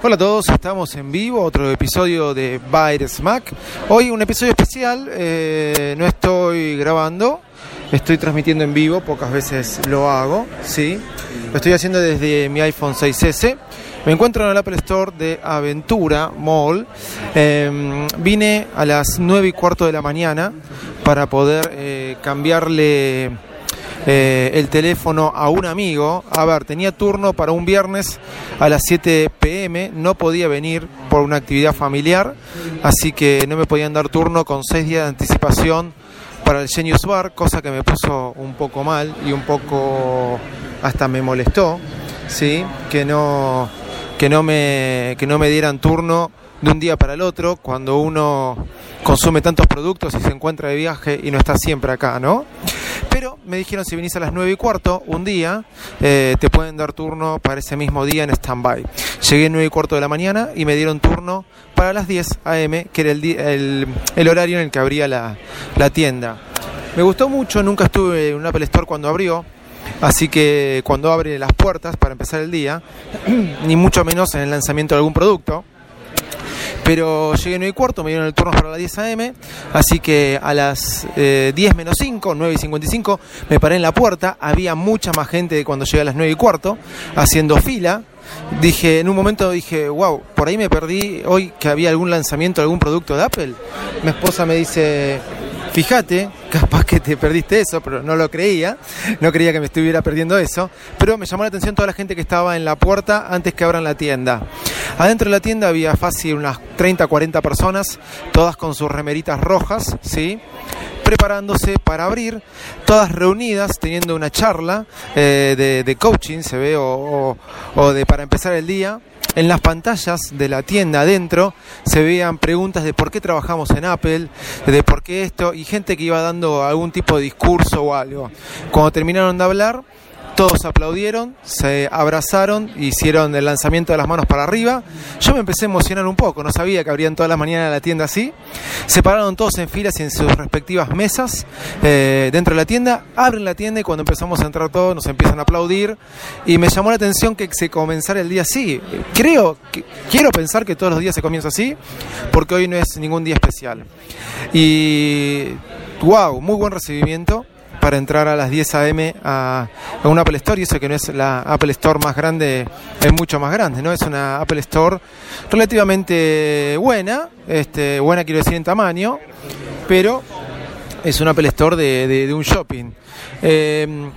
Hola a todos, estamos en vivo, otro episodio de Byte Smack. Hoy un episodio especial, eh, no estoy grabando, estoy transmitiendo en vivo, pocas veces lo hago, ¿sí? Lo estoy haciendo desde mi iPhone 6S. Me encuentro en el Apple Store de Aventura Mall. Eh, vine a las 9 y cuarto de la mañana para poder eh, cambiarle eh, el teléfono a un amigo. A ver, tenía turno para un viernes a las 7 pm, no podía venir por una actividad familiar, así que no me podían dar turno con 6 días de anticipación para el Genius Bar, cosa que me puso un poco mal y un poco hasta me molestó, ¿sí? Que no, que no, me, que no me dieran turno de un día para el otro cuando uno consume tantos productos y se encuentra de viaje y no está siempre acá, ¿no? Pero me dijeron si vinís a las 9 y cuarto un día, eh, te pueden dar turno para ese mismo día en stand-by. Llegué a 9 y cuarto de la mañana y me dieron turno para las 10 a.m., que era el, el, el, horario en el que abría la, la tienda. Me gustó mucho, nunca estuve en un Apple Store cuando abrió, Así que cuando abre las puertas para empezar el día, ni mucho menos en el lanzamiento de algún producto, pero llegué a 9 y cuarto, me dieron el turno para las 10 a.m., así que a las eh, 10 menos 5, 9 y 55, me paré en la puerta, había mucha más gente de cuando llegué a las 9 y cuarto, haciendo fila, dije, en un momento dije, wow, por ahí me perdí hoy que había algún lanzamiento de algún producto de Apple. Mi esposa me dice, fíjate, capaz que te perdiste eso, pero no lo creía, no creía que me estuviera perdiendo eso, pero me llamó la atención toda la gente que estaba en la puerta antes que abran la tienda. Adentro de la tienda había fácil unas 30, 40 personas, todas con sus remeritas rojas, ¿sí? Preparándose para abrir, todas reunidas, teniendo una charla eh, de, de, coaching, se ve, o, o, o de para empezar el día. En las pantallas de la tienda adentro se veían preguntas de por qué trabajamos en Apple, de por qué esto, y gente que iba dando algún tipo de discurso o algo. Cuando terminaron de hablar, todos aplaudieron, se abrazaron, hicieron el lanzamiento de las manos para arriba. Yo me empecé a emocionar un poco, no sabía que abrían todas las mañanas la tienda así. Se pararon todos en filas y en sus respectivas mesas eh, dentro de la tienda. Abren la tienda y cuando empezamos a entrar todos nos empiezan a aplaudir. Y me llamó la atención que se comenzara el día así. Creo, que, quiero pensar que todos los días se comienza así, porque hoy no es ningún día especial. Y wow, muy buen recibimiento para entrar a las 10 a.m. a, a un Apple Store y eso que no es la Apple Store más grande, es mucho más grande, ¿no? Es una Apple Store relativamente buena, este, buena quiero decir en tamaño, pero es un Apple Store de un shopping. Eh,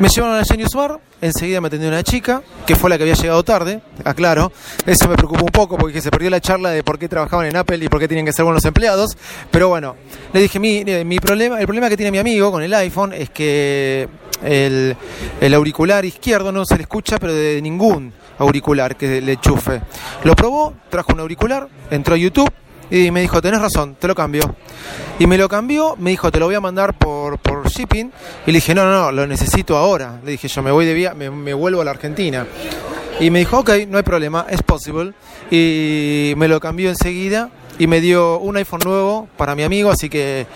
me llevaron a Genius Bar, enseguida me atendió una chica, que fue la que había llegado tarde, aclaro. Eso me preocupó un poco porque se perdió la charla de por qué trabajaban en Apple y por qué tenían que ser buenos empleados. Pero bueno, le dije, mi, mi problema, el problema que tiene mi amigo con el iPhone es que el, el auricular izquierdo no se le escucha, pero de ningún auricular que le enchufe. Lo probó, trajo un auricular, entró a YouTube y me dijo, tenés razón, te lo cambio. Y me lo cambió, me dijo, te lo voy a mandar por, por shipping. Y le dije, no, no, no, lo necesito ahora. Le dije, yo me voy de vía, me, me vuelvo a la Argentina. Y me dijo, ok, no hay problema, es possible. Y me lo cambió enseguida y me dio un iPhone nuevo para mi amigo. Así que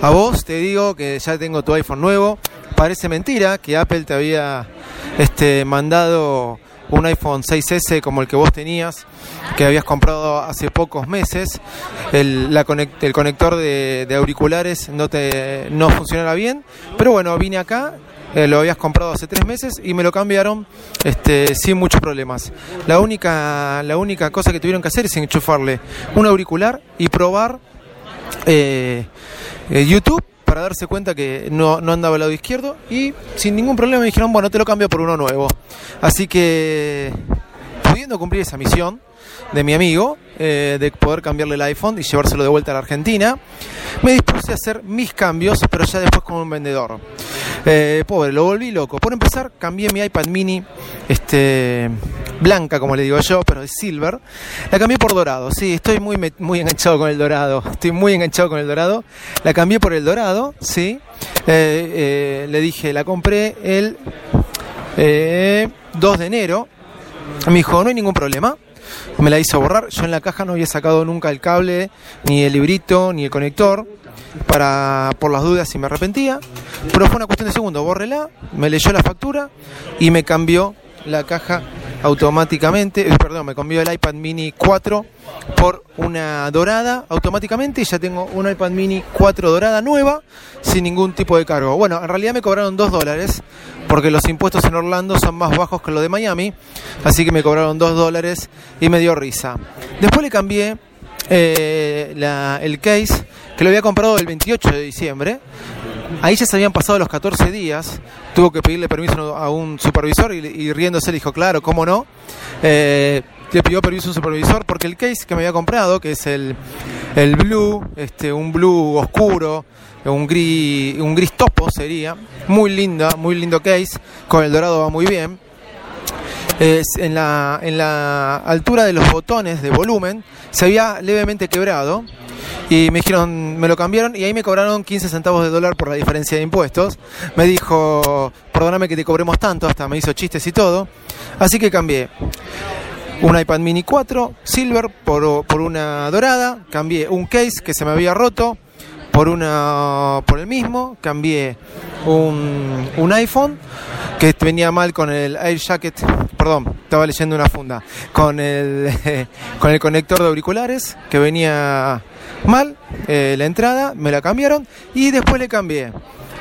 a vos te digo que ya tengo tu iPhone nuevo. Parece mentira que Apple te había este, mandado un iPhone 6S como el que vos tenías, que habías comprado hace pocos meses, el, la el conector de, auriculares no, te, no funcionaba bien, pero bueno, vine acá, eh, lo habías comprado hace tres meses y me lo cambiaron este, sin muchos problemas. La única, la única cosa que tuvieron que hacer es enchufarle un auricular y probar eh, eh, YouTube para darse cuenta que no, no andaba al lado izquierdo y sin ningún problema me dijeron, bueno, te lo cambio por uno nuevo. Así que, pudiendo cumplir esa misión de mi amigo, eh, de poder cambiarle el iPhone y llevárselo de vuelta a la Argentina, me dispuse a hacer mis cambios, pero ya después como un vendedor. Eh, pobre, lo volví loco. Por empezar, cambié mi iPad mini este, blanca, como le digo yo, pero de silver. La cambié por dorado. Sí, estoy muy, muy enganchado con el dorado. Estoy muy enganchado con el dorado. La cambié por el dorado, sí. Eh, eh, le dije, la compré el 2 de enero. Me dijo, no hay ningún problema me la hizo borrar. Yo en la caja no había sacado nunca el cable, ni el librito, ni el conector, para por las dudas si me arrepentía. Pero fue una cuestión de segundo, bórrela, me leyó la factura y me cambió la caja automáticamente, eh, perdón, me cambió el iPad mini 4 por una dorada automáticamente y ya tengo un iPad mini 4 dorada nueva sin ningún tipo de cargo. Bueno, en realidad me cobraron 2 dólares porque los impuestos en Orlando son más bajos que los de Miami, así que me cobraron 2 dólares y me dio risa. Después le cambié eh, el case que lo había comprado el 28 de diciembre Ahí ya se habían pasado los 14 días, tuvo que pedirle permiso a un supervisor y, riéndose le dijo, claro, ¿cómo no? Eh, le pidió permiso a un supervisor porque el case que me había comprado, que es el, el blue, este, un blue oscuro, un gris, un gris topo sería, muy linda, muy lindo case, con el dorado va muy bien. En, la, en la altura de los botones de volumen se había levemente quebrado y me dijeron, me lo cambiaron y ahí me cobraron 15 centavos de dólar por la diferencia de impuestos. Me dijo, perdóname que te cobremos tanto, hasta me hizo chistes y todo. Así que cambié un iPad mini 4 silver por, por una dorada, cambié un case que se me había roto por una por el mismo, cambié un, un iPhone que venía mal con el Air Jacket, perdón, estaba leyendo una funda, con el con el conector de auriculares que venía mal eh, la entrada, me la cambiaron y después le cambié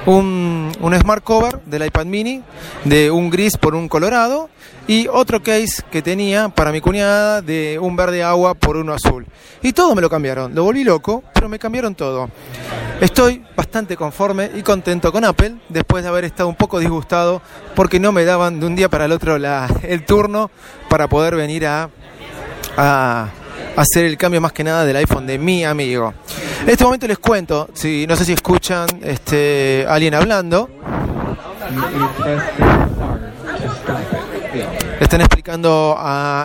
un, un, smart cover del iPad mini de un gris por un colorado y otro case que tenía para mi cuñada de un verde agua por uno azul. Y todo me lo cambiaron, lo volví loco, pero me cambiaron todo. Estoy bastante conforme y contento con Apple después de haber estado un poco disgustado porque no me daban de un día para el otro la, el turno para poder venir a, a hacer el cambio más que nada del iPhone de mi amigo. En este momento les cuento, si no sé si escuchan este alguien hablando. Están explicando,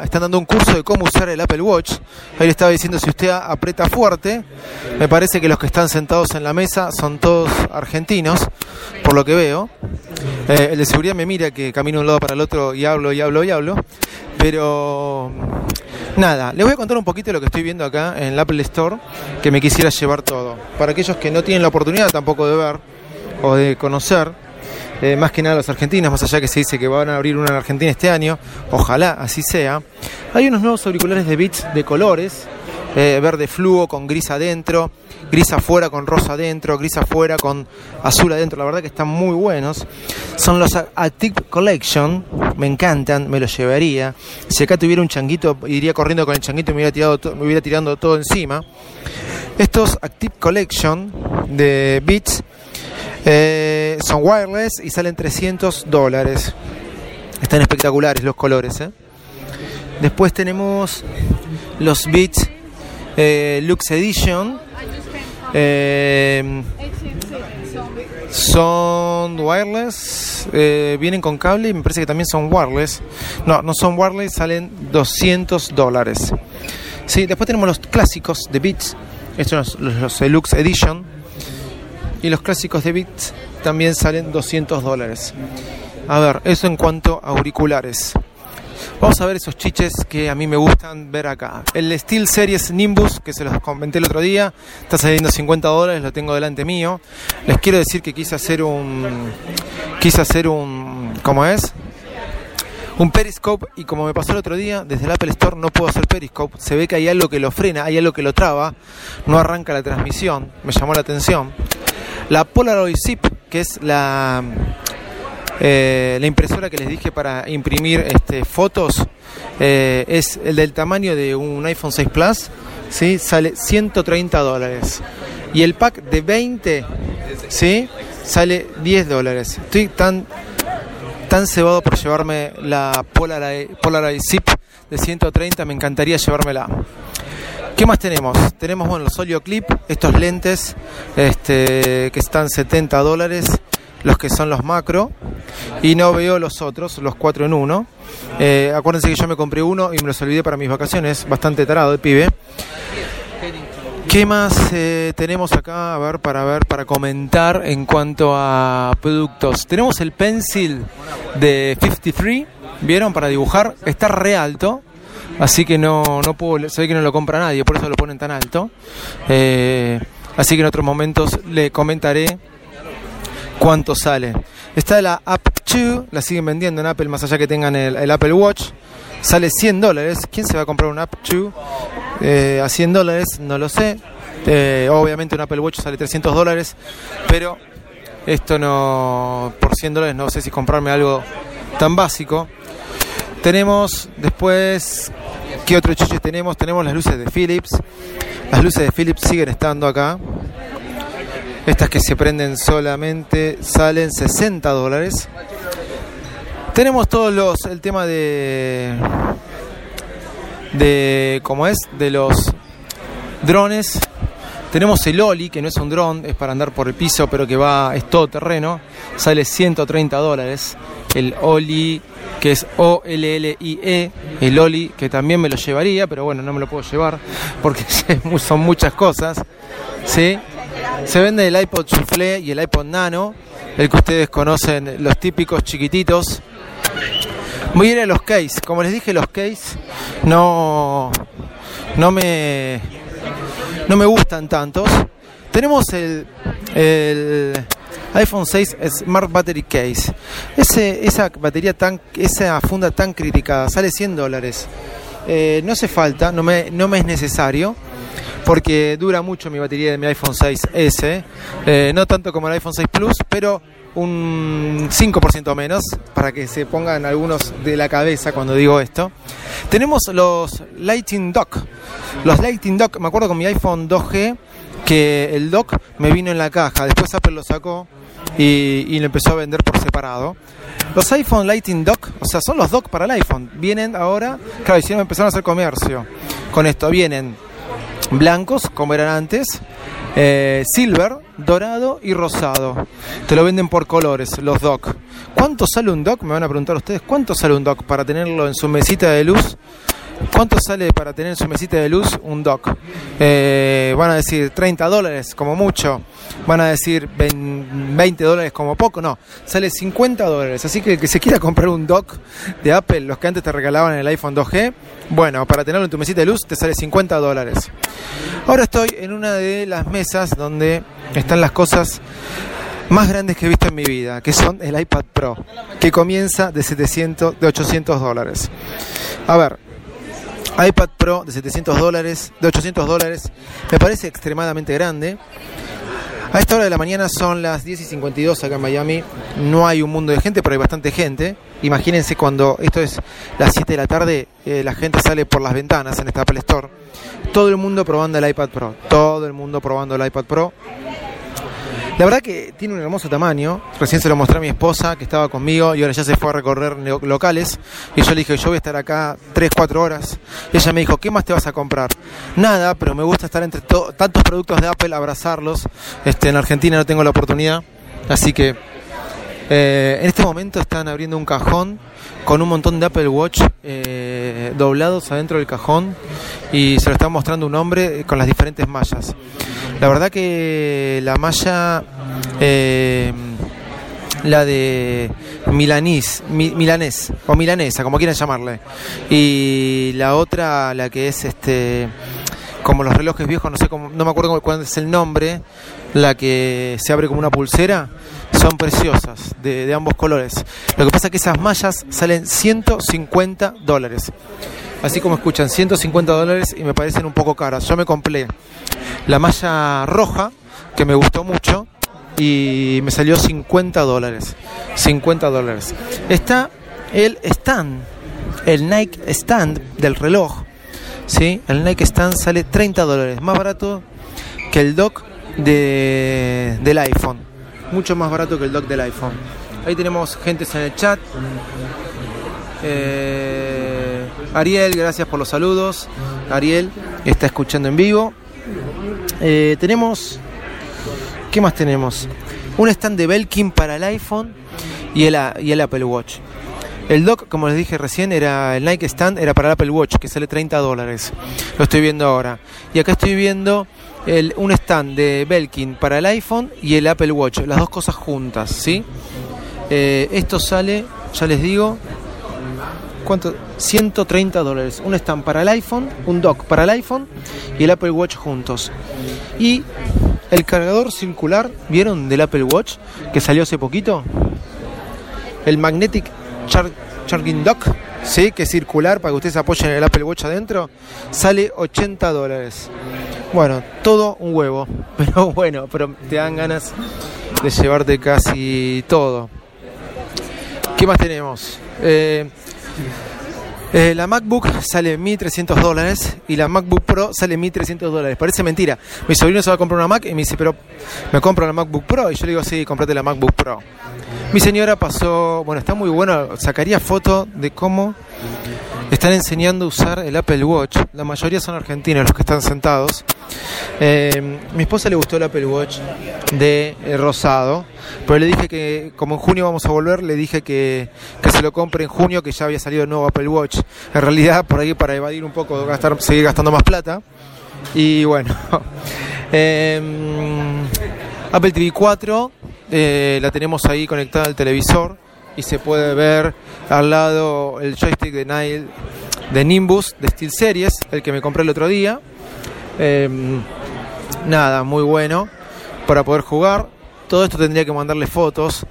están dando un curso de cómo usar el Apple Watch. Ahí le estaba diciendo si usted aprieta fuerte. Me parece que los que están sentados en la mesa son todos argentinos, por lo que veo. Eh, el de seguridad me mira que camino de un lado para el otro y hablo y hablo y hablo. Pero nada, les voy a contar un poquito de lo que estoy viendo acá en el Apple Store, que me quisiera llevar todo. Para aquellos que no tienen la oportunidad tampoco de ver o de conocer, eh, más que nada los argentinos, más allá que se dice que van a abrir una en Argentina este año, ojalá así sea. Hay unos nuevos auriculares de Beats de colores, eh, verde fluo con gris adentro, gris afuera con rosa adentro, gris afuera con azul adentro. La verdad que están muy buenos. Son los Active Collection, me encantan, me los llevaría. Si acá tuviera un changuito, iría corriendo con el changuito y me hubiera, tirado me hubiera tirando todo encima. Estos Active Collection de Beats eh, son wireless y salen 300 dólares. Están espectaculares los colores. ¿eh? Después tenemos los Beats eh, Lux Edition. Eh, son wireless, eh, vienen con cable y me parece que también son wireless. No, no son wireless, salen 200 dólares. Sí, después tenemos los clásicos de Beats, estos son los, los Deluxe Edition. Y los clásicos de Beats también salen 200 dólares. A ver, eso en cuanto a auriculares. Vamos a ver esos chiches que a mí me gustan ver acá. El Steel Series Nimbus, que se los comenté el otro día, está saliendo 50 dólares, lo tengo delante mío. Les quiero decir que quise hacer un... Quise hacer un... ¿Cómo es? un Periscope y como me pasó el otro día, desde el Apple Store no puedo hacer Periscope, se ve que hay algo que lo frena, hay algo que lo traba, no arranca la transmisión, me llamó la atención. La Polaroid Zip, que es la eh, la impresora que les dije para imprimir este, fotos eh, es el del tamaño de un iPhone 6 Plus, ¿sí? sale 130 dólares. Y el pack de 20 ¿sí? sale 10 dólares. Estoy tan, tan cebado por llevarme la Polaroid, Polaroid Zip de 130, me encantaría llevármela. ¿Qué más tenemos? Tenemos bueno, los Olio Clip, estos lentes este, que están 70 dólares los que son los macro y no veo los otros, los cuatro en uno. Eh, acuérdense que yo me compré uno y me los olvidé para mis vacaciones, bastante tarado el pibe. ¿Qué más eh, tenemos acá a ver para ver para comentar en cuanto a productos? Tenemos el pencil de 53, ¿vieron? Para dibujar, está re alto. Así que no, no puedo, sé que no lo compra nadie, por eso lo ponen tan alto. Eh, así que en otros momentos le comentaré cuánto sale. Está la App 2, la siguen vendiendo en Apple, más allá que tengan el, Apple Watch. Sale 100 dólares. ¿Quién se va a comprar un App 2 eh, a 100 dólares? No lo sé. Eh, obviamente un Apple Watch sale 300 dólares, pero esto no, por 100 dólares no sé si comprarme algo tan básico. Tenemos después, ¿qué otro chiche tenemos? Tenemos las luces de Philips. Las luces de Philips siguen estando acá. Estas que se prenden solamente salen 60 dólares. Tenemos todos los, el tema de, de, ¿cómo es? De los drones. Tenemos el Oli, que no es un dron, es para andar por el piso, pero que va, es todo terreno. Sale 130 dólares. El Oli que es O-L-L-I-E, el Oli, que también me lo llevaría, pero bueno, no me lo puedo llevar porque son muchas cosas. ¿sí? Se vende el iPod Soufflé y el iPod Nano, el que ustedes conocen, los típicos chiquititos. Voy a ir a los case, como les dije, los case no, no, me, no me gustan tantos. Tenemos el, iPhone 6 Smart Battery Case. Ese, esa batería tan, esa funda tan criticada, sale 100 dólares. Eh, no hace falta, no me, no me es necesario, porque dura mucho mi batería de mi iPhone 6S, eh, no tanto como el iPhone 6 Plus, pero un 5% menos, para que se pongan algunos de la cabeza cuando digo esto. Tenemos los Lighting Dock. Los Lighting Dock, me acuerdo con mi iPhone 2G que el dock me vino en la caja, después Apple lo sacó y, lo empezó a vender por separado. Los iPhone Lighting Dock, o sea, son los dock para el iPhone. Vienen ahora, claro, hicieron, empezaron a hacer comercio con esto. Vienen blancos, como eran antes, eh, silver, dorado y rosado. Te lo venden por colores, los dock. ¿Cuánto sale un dock? Me van a preguntar ustedes, ¿cuánto sale un dock para tenerlo en su mesita de luz? ¿Cuánto sale para tener en su mesita de luz un dock? Eh, van a decir 30 dólares como mucho. Van a decir 20 dólares como poco. No, sale 50 dólares. Así que el que se quiera comprar un dock de Apple, los que antes te regalaban el iPhone 2G, bueno, para tenerlo en tu mesita de luz te sale 50 dólares. Ahora estoy en una de las mesas donde están las cosas más grandes que he visto en mi vida, que son el iPad Pro, que comienza de 700, de 800 dólares. A ver, iPad Pro de 700 dólares, de 800 dólares, me parece extremadamente grande. A esta hora de la mañana son las 10 y 52 acá en Miami. No hay un mundo de gente, pero hay bastante gente. Imagínense cuando esto es las 7 de la tarde, eh, la gente sale por las ventanas en esta Apple Store. Todo el mundo probando el iPad Pro. Todo el mundo probando el iPad Pro. La verdad que tiene un hermoso tamaño. Recién se lo mostré a mi esposa que estaba conmigo y ahora ya se fue a recorrer locales. Y yo le dije, yo voy a estar acá 3, 4 horas. Y ella me dijo, ¿qué más te vas a comprar? Nada, pero me gusta estar entre tantos productos de Apple, abrazarlos. Este, en Argentina no tengo la oportunidad. Así que eh, en este momento están abriendo un cajón con un montón de Apple Watch eh, doblados adentro del cajón y se lo está mostrando un hombre con las diferentes mallas. La verdad que la malla, eh, la de milanís, milanés o milanesa, como quieran llamarle, y la otra, la que es este como los relojes viejos, no sé cómo, no me acuerdo cuál es el nombre, la que se abre como una pulsera, son preciosas, de, de ambos colores. Lo que pasa es que esas mallas salen 150 dólares. Así como escuchan, 150 dólares y me parecen un poco caras. Yo me compré la malla roja, que me gustó mucho, y me salió 50 dólares. 50 dólares. Está el stand, el Nike stand del reloj. ¿sí? El Nike stand sale 30 dólares, más barato que el dock de, del iPhone. Mucho más barato que el dock del iPhone. Ahí tenemos gente en el chat. Eh, Ariel, gracias por los saludos. Ariel está escuchando en vivo. Eh, tenemos. ¿Qué más tenemos? un stand de Belkin para el iPhone y el, Apple Watch. El dock, como les dije recién, era el Nike Stand, era para el Apple Watch, que sale 30 dólares. Lo estoy viendo ahora. Y acá estoy viendo el, un stand de Belkin para el iPhone y el Apple Watch, las dos cosas juntas, ¿sí? Eh, esto sale, ya les digo, ¿cuánto? 130 dólares. Un stand para el iPhone, un dock para el iPhone y el Apple Watch juntos. Y el cargador circular, ¿vieron del Apple Watch que salió hace poquito? El Magnetic Charging Dock, ¿sí? que es circular para que ustedes apoyen el Apple Watch adentro, sale 80 dólares. Bueno, todo un huevo, pero bueno, pero te dan ganas de llevarte casi todo. ¿Qué más tenemos? Eh, eh, la MacBook sale 1.300 dólares y la MacBook Pro sale 1.300 dólares. Parece mentira. Mi sobrino se va a comprar una Mac y me dice, pero ¿me compro la MacBook Pro? Y yo le digo, sí, comprate la MacBook Pro. Mi señora pasó, bueno, está muy bueno, sacaría foto de cómo están enseñando a usar el Apple Watch. La mayoría son argentinos los que están sentados. Eh, mi esposa le gustó el Apple Watch de eh, rosado, pero le dije que como en junio vamos a volver, le dije que, se lo compre en junio, que ya había salido el nuevo Apple Watch. En realidad, por ahí para evadir un poco, gastar, seguir gastando más plata. Y bueno, em, Apple TV 4 eh, la tenemos ahí conectada al televisor y se puede ver al lado el joystick de Nile de Nimbus de Steel Series, el que me compré el otro día. Em, nada, muy bueno para poder jugar. Todo esto tendría que mandarle fotos,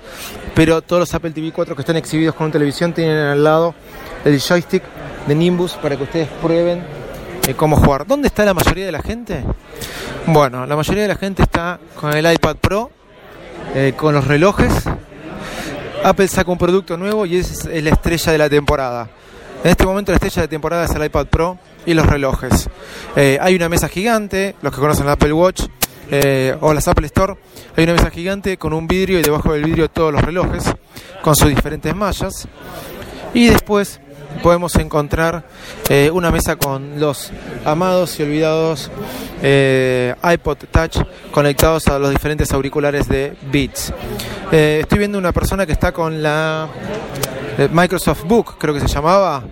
pero todos los Apple TV 4 que están exhibidos con televisión tienen al lado el joystick de Nimbus para que ustedes prueben eh, cómo jugar. ¿Dónde está la mayoría de la gente? Bueno, la mayoría de la gente está con el iPad Pro, eh, con los relojes Apple saca un producto nuevo y es la estrella de la temporada. En este momento la estrella de temporada es el iPad Pro y los relojes. Eh, hay una mesa gigante, los que conocen el Apple Watch eh, o las Apple Store, hay una mesa gigante con un vidrio y debajo del vidrio todos los relojes con sus diferentes mallas. Y después podemos encontrar eh, una mesa con los amados y olvidados iPod Touch conectados a los diferentes auriculares de Beats. Eh, estoy viendo una persona que está con la Microsoft Book, creo que se llamaba,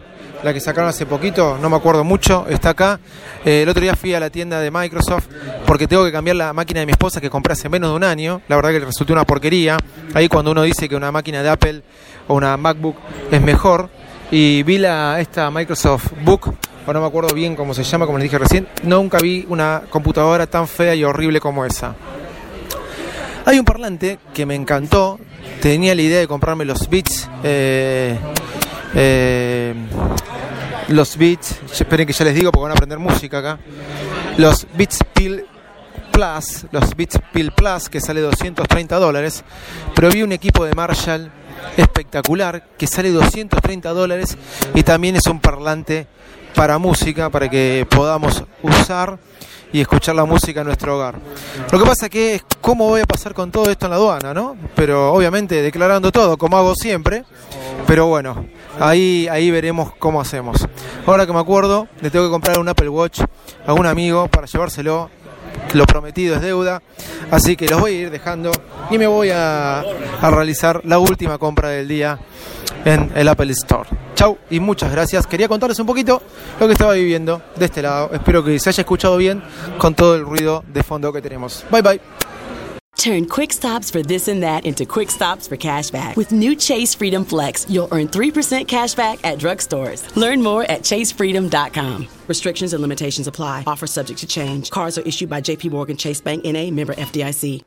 la que sacaron hace poquito, no me acuerdo mucho, está acá. el otro día fui a la tienda de Microsoft porque tengo que cambiar la máquina de mi esposa que compré hace menos de un año. La verdad que resultó una porquería. Ahí cuando uno dice que una máquina de Apple o una MacBook es mejor, y vi la, esta Microsoft Book, o no me acuerdo bien cómo se llama, como les dije recién, nunca vi una computadora tan fea y horrible como esa. Hay un parlante que me encantó, tenía la idea de comprarme los Beats, eh, eh, los Beats, esperen que ya les digo porque van a aprender música acá, los Beats Pill Plus, los Beats Pill Plus que sale 230 dólares, pero vi un equipo de Marshall espectacular que sale 230 dólares y también es un parlante para música, para que podamos usar y escuchar la música en nuestro hogar. Lo que pasa que es cómo voy a pasar con todo esto en la aduana, ¿no? Pero obviamente declarando todo, como hago siempre. Pero bueno, ahí, ahí veremos cómo hacemos. Ahora que me acuerdo, le tengo que comprar un Apple Watch a un amigo para llevárselo lo prometido es deuda, así que los voy a ir dejando y me voy a, realizar la última compra del día en el Apple Store. Chau y muchas gracias. Quería contarles un poquito lo que estaba viviendo de este lado. Espero que se haya escuchado bien con todo el ruido de fondo que tenemos. Bye bye. Turn quick stops for this and that into quick stops for cashback. With new Chase Freedom Flex, you'll earn 3% cashback at drugstores. Learn more at chasefreedom.com. Restrictions and limitations apply. Offer subject to change. Cards are issued by JP Morgan Chase Bank NA member FDIC.